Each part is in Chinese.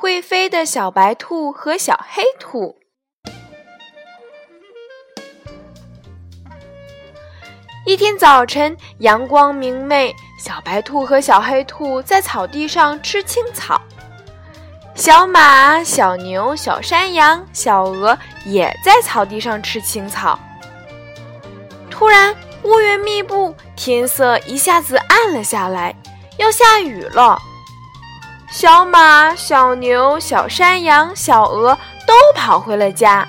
会飞的小白兔和小黑兔》。一天早晨，阳光明媚，小白兔和小黑兔在草地上吃青草。小马、小牛、小山羊、小鹅也在草地上吃青草。突然，乌云密布，天色一下子暗了下来。要下雨了，小马、小牛、小山羊、小鹅都跑回了家。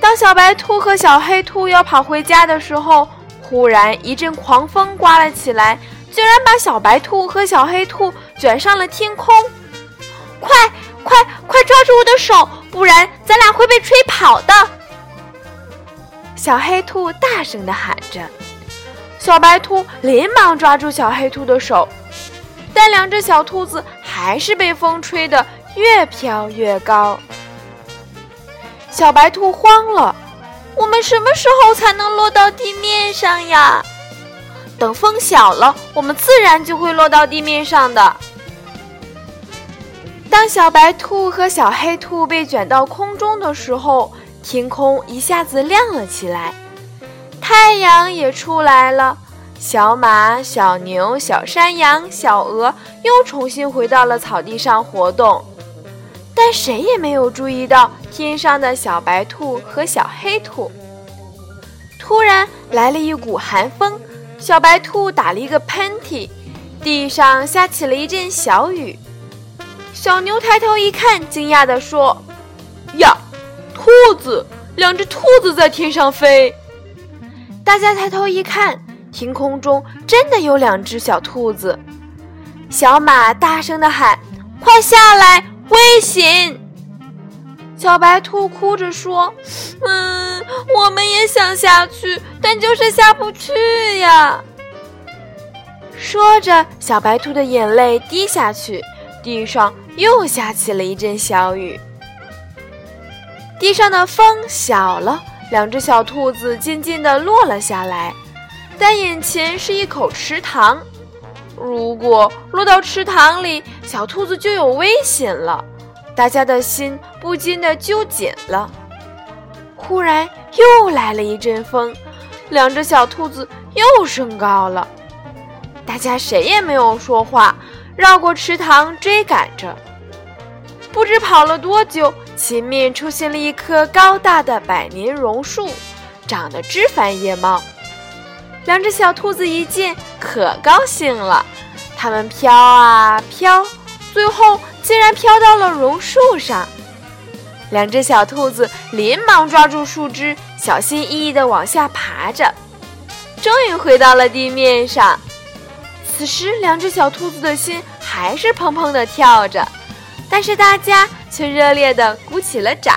当小白兔和小黑兔要跑回家的时候，忽然一阵狂风刮了起来，竟然把小白兔和小黑兔卷上了天空。快快快抓住我的手，不然咱俩会被吹跑的！小黑兔大声地喊着。小白兔连忙抓住小黑兔的手，但两只小兔子还是被风吹得越飘越高。小白兔慌了：“我们什么时候才能落到地面上呀？”“等风小了，我们自然就会落到地面上的。”当小白兔和小黑兔被卷到空中的时候，天空一下子亮了起来。太阳也出来了，小马、小牛、小山羊、小鹅又重新回到了草地上活动，但谁也没有注意到天上的小白兔和小黑兔。突然来了一股寒风，小白兔打了一个喷嚏，地上下起了一阵小雨。小牛抬头一看，惊讶地说：“呀，兔子！两只兔子在天上飞。”大家抬头一看，天空中真的有两只小兔子。小马大声地喊：“快下来，危险！”小白兔哭着说：“嗯，我们也想下去，但就是下不去呀。”说着，小白兔的眼泪滴下去，地上又下起了一阵小雨。地上的风小了。两只小兔子渐渐地落了下来，但眼前是一口池塘。如果落到池塘里，小兔子就有危险了。大家的心不禁的揪紧了。忽然又来了一阵风，两只小兔子又升高了。大家谁也没有说话，绕过池塘追赶着。不知跑了多久。前面出现了一棵高大的百年榕树，长得枝繁叶茂。两只小兔子一见，可高兴了。它们飘啊飘，最后竟然飘到了榕树上。两只小兔子连忙抓住树枝，小心翼翼地往下爬着，终于回到了地面上。此时，两只小兔子的心还是砰砰地跳着，但是大家。却热烈地鼓起了掌。